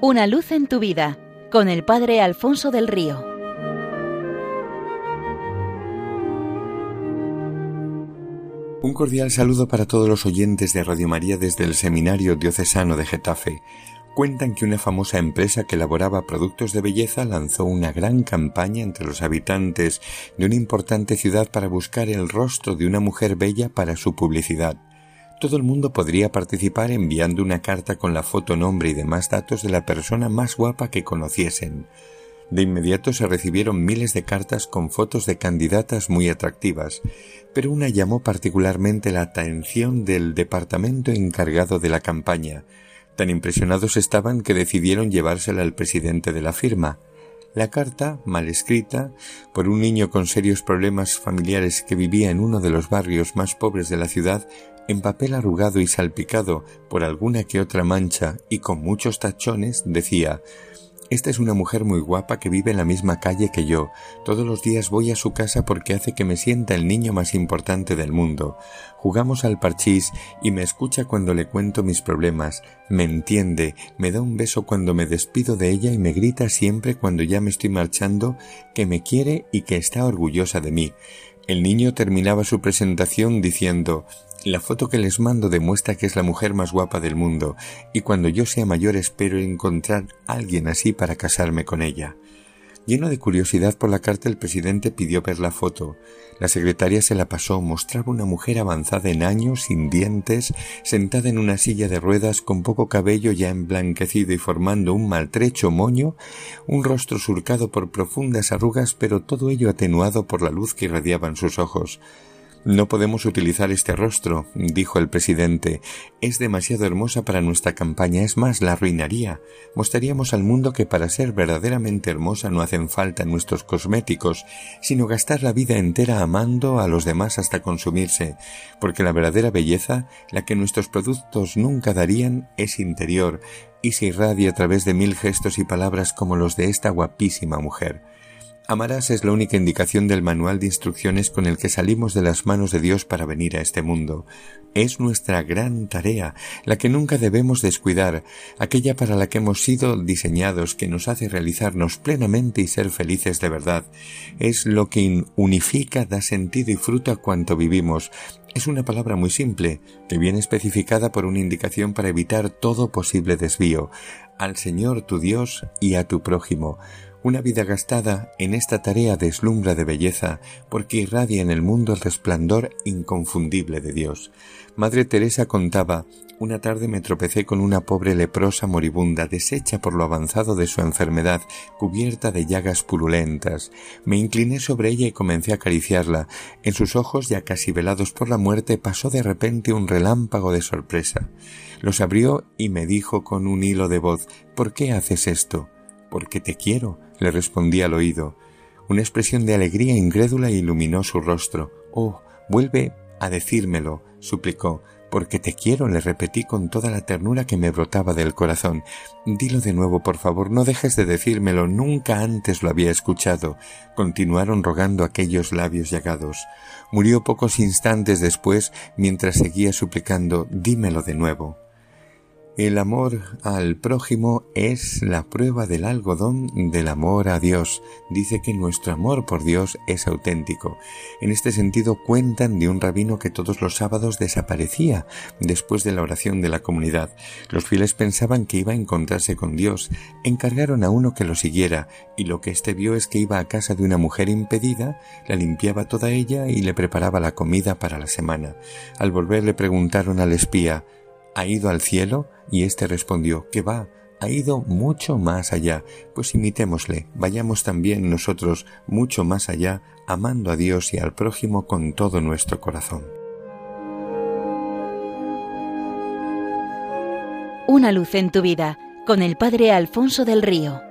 Una luz en tu vida con el Padre Alfonso del Río. Un cordial saludo para todos los oyentes de Radio María desde el Seminario Diocesano de Getafe. Cuentan que una famosa empresa que elaboraba productos de belleza lanzó una gran campaña entre los habitantes de una importante ciudad para buscar el rostro de una mujer bella para su publicidad. Todo el mundo podría participar enviando una carta con la foto, nombre y demás datos de la persona más guapa que conociesen. De inmediato se recibieron miles de cartas con fotos de candidatas muy atractivas, pero una llamó particularmente la atención del departamento encargado de la campaña. Tan impresionados estaban que decidieron llevársela al presidente de la firma. La carta, mal escrita, por un niño con serios problemas familiares que vivía en uno de los barrios más pobres de la ciudad, en papel arrugado y salpicado por alguna que otra mancha y con muchos tachones, decía Esta es una mujer muy guapa que vive en la misma calle que yo. Todos los días voy a su casa porque hace que me sienta el niño más importante del mundo. Jugamos al parchís y me escucha cuando le cuento mis problemas, me entiende, me da un beso cuando me despido de ella y me grita siempre cuando ya me estoy marchando que me quiere y que está orgullosa de mí. El niño terminaba su presentación diciendo la foto que les mando demuestra que es la mujer más guapa del mundo, y cuando yo sea mayor espero encontrar alguien así para casarme con ella. Lleno de curiosidad por la carta, el presidente pidió ver la foto. La secretaria se la pasó, mostraba una mujer avanzada en años, sin dientes, sentada en una silla de ruedas, con poco cabello ya emblanquecido y formando un maltrecho moño, un rostro surcado por profundas arrugas, pero todo ello atenuado por la luz que irradiaban sus ojos. No podemos utilizar este rostro, dijo el presidente. Es demasiado hermosa para nuestra campaña, es más, la arruinaría. Mostraríamos al mundo que para ser verdaderamente hermosa no hacen falta nuestros cosméticos, sino gastar la vida entera amando a los demás hasta consumirse, porque la verdadera belleza, la que nuestros productos nunca darían, es interior y se irradia a través de mil gestos y palabras como los de esta guapísima mujer. Amarás es la única indicación del manual de instrucciones con el que salimos de las manos de Dios para venir a este mundo. Es nuestra gran tarea, la que nunca debemos descuidar, aquella para la que hemos sido diseñados, que nos hace realizarnos plenamente y ser felices de verdad. Es lo que unifica, da sentido y fruto a cuanto vivimos. Es una palabra muy simple, que viene especificada por una indicación para evitar todo posible desvío, al Señor tu Dios y a tu prójimo. Una vida gastada en esta tarea deslumbra de belleza porque irradia en el mundo el resplandor inconfundible de Dios. Madre Teresa contaba, una tarde me tropecé con una pobre leprosa moribunda, deshecha por lo avanzado de su enfermedad, cubierta de llagas purulentas. Me incliné sobre ella y comencé a acariciarla. En sus ojos, ya casi velados por la muerte, pasó de repente un relámpago de sorpresa. Los abrió y me dijo con un hilo de voz ¿Por qué haces esto? Porque te quiero, le respondí al oído. Una expresión de alegría incrédula iluminó su rostro. Oh, vuelve a decírmelo, suplicó. Porque te quiero, le repetí con toda la ternura que me brotaba del corazón. Dilo de nuevo, por favor, no dejes de decírmelo, nunca antes lo había escuchado. Continuaron rogando aquellos labios llagados. Murió pocos instantes después mientras seguía suplicando dímelo de nuevo. El amor al prójimo es la prueba del algodón del amor a Dios. Dice que nuestro amor por Dios es auténtico. En este sentido cuentan de un rabino que todos los sábados desaparecía después de la oración de la comunidad. Los fieles pensaban que iba a encontrarse con Dios. Encargaron a uno que lo siguiera y lo que éste vio es que iba a casa de una mujer impedida, la limpiaba toda ella y le preparaba la comida para la semana. Al volver le preguntaron al espía ¿Ha ido al cielo? Y éste respondió que va, ha ido mucho más allá, pues imitémosle, vayamos también nosotros mucho más allá, amando a Dios y al prójimo con todo nuestro corazón. Una luz en tu vida, con el Padre Alfonso del Río.